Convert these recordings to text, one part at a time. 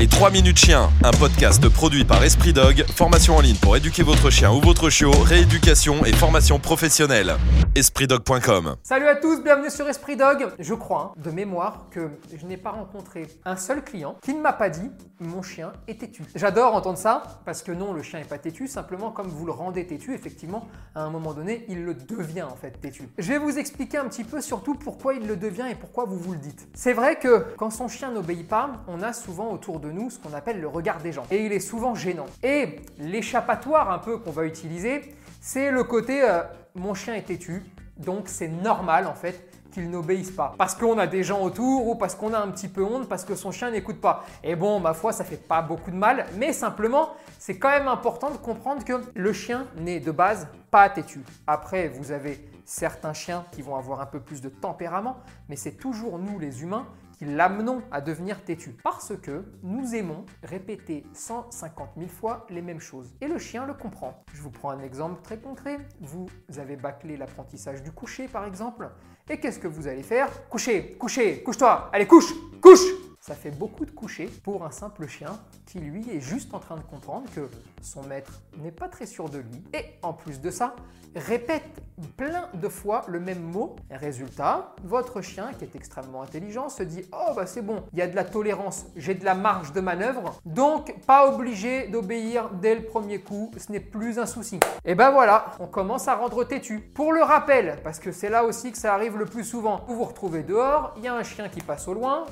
Les 3 minutes chien, un podcast produit par Esprit Dog, formation en ligne pour éduquer votre chien ou votre chiot, rééducation et formation professionnelle. EspritDog.com Salut à tous, bienvenue sur Esprit Dog. Je crois, hein, de mémoire, que je n'ai pas rencontré un seul client qui ne m'a pas dit mon chien est têtu. J'adore entendre ça parce que non, le chien n'est pas têtu, simplement comme vous le rendez têtu, effectivement, à un moment donné, il le devient en fait têtu. Je vais vous expliquer un petit peu surtout pourquoi il le devient et pourquoi vous vous le dites. C'est vrai que quand son chien n'obéit pas, on a souvent autour de nous ce qu'on appelle le regard des gens. Et il est souvent gênant. Et l'échappatoire un peu qu'on va utiliser, c'est le côté euh, mon chien est têtu, donc c'est normal en fait qu'il n'obéisse pas. Parce qu'on a des gens autour ou parce qu'on a un petit peu honte, parce que son chien n'écoute pas. Et bon, ma foi, ça fait pas beaucoup de mal, mais simplement, c'est quand même important de comprendre que le chien n'est de base pas têtu. Après, vous avez certains chiens qui vont avoir un peu plus de tempérament, mais c'est toujours nous les humains qui l'amenons à devenir têtu. Parce que nous aimons répéter 150 000 fois les mêmes choses. Et le chien le comprend. Je vous prends un exemple très concret. Vous avez bâclé l'apprentissage du coucher par exemple. Et qu'est-ce que vous allez faire? Coucher, coucher, couche-toi, allez couche, couche ça fait beaucoup de coucher pour un simple chien qui lui est juste en train de comprendre que son maître n'est pas très sûr de lui et en plus de ça répète plein de fois le même mot. Résultat, votre chien qui est extrêmement intelligent se dit "Oh bah c'est bon, il y a de la tolérance, j'ai de la marge de manœuvre, donc pas obligé d'obéir dès le premier coup, ce n'est plus un souci." Et ben voilà, on commence à rendre têtu. Pour le rappel, parce que c'est là aussi que ça arrive le plus souvent, vous vous retrouvez dehors, il y a un chien qui passe au loin,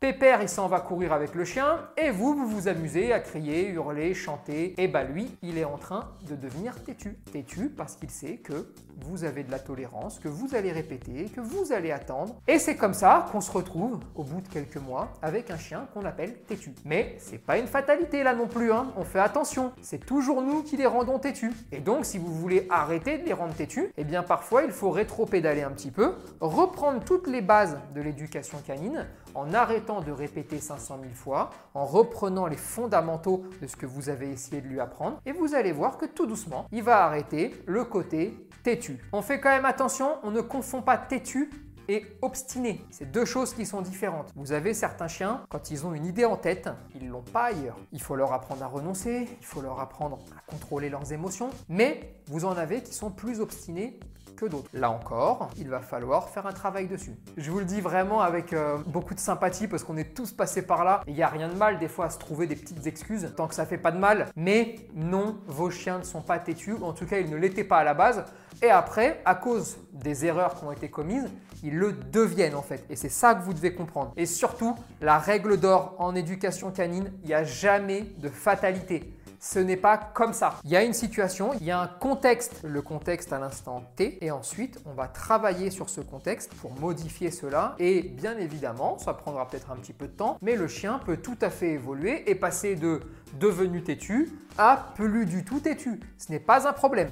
Pépère, il s'en va courir avec le chien, et vous, vous vous amusez à crier, hurler, chanter. Et bah lui, il est en train de devenir têtu. Têtu parce qu'il sait que vous avez de la tolérance, que vous allez répéter, que vous allez attendre. Et c'est comme ça qu'on se retrouve, au bout de quelques mois, avec un chien qu'on appelle têtu. Mais c'est pas une fatalité là non plus, hein. on fait attention. C'est toujours nous qui les rendons têtus. Et donc, si vous voulez arrêter de les rendre têtus, eh bien parfois il faut rétro-pédaler un petit peu, reprendre toutes les bases de l'éducation canine en de répéter 500 000 fois, en reprenant les fondamentaux de ce que vous avez essayé de lui apprendre, et vous allez voir que tout doucement, il va arrêter le côté têtu. On fait quand même attention, on ne confond pas têtu et obstiné. C'est deux choses qui sont différentes. Vous avez certains chiens, quand ils ont une idée en tête, ils l'ont pas ailleurs. Il faut leur apprendre à renoncer, il faut leur apprendre à contrôler leurs émotions, mais vous en avez qui sont plus obstinés que d'autres. Là encore, il va falloir faire un travail dessus. Je vous le dis vraiment avec euh, beaucoup de sympathie parce qu'on est tous passés par là. Il n'y a rien de mal des fois à se trouver des petites excuses tant que ça fait pas de mal. Mais non, vos chiens ne sont pas têtus, en tout cas ils ne l'étaient pas à la base. Et après, à cause des erreurs qui ont été commises, ils le deviennent en fait. Et c'est ça que vous devez comprendre. Et surtout, la règle d'or en éducation canine, il n'y a jamais de fatalité ce n'est pas comme ça. Il y a une situation, il y a un contexte, le contexte à l'instant T, et ensuite on va travailler sur ce contexte pour modifier cela. Et bien évidemment, ça prendra peut-être un petit peu de temps, mais le chien peut tout à fait évoluer et passer de devenu têtu à plus du tout têtu. Ce n'est pas un problème.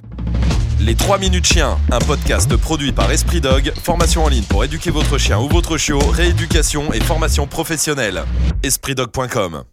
Les 3 minutes chien, un podcast produit par Esprit Dog, formation en ligne pour éduquer votre chien ou votre chiot, rééducation et formation professionnelle. EspritDog.com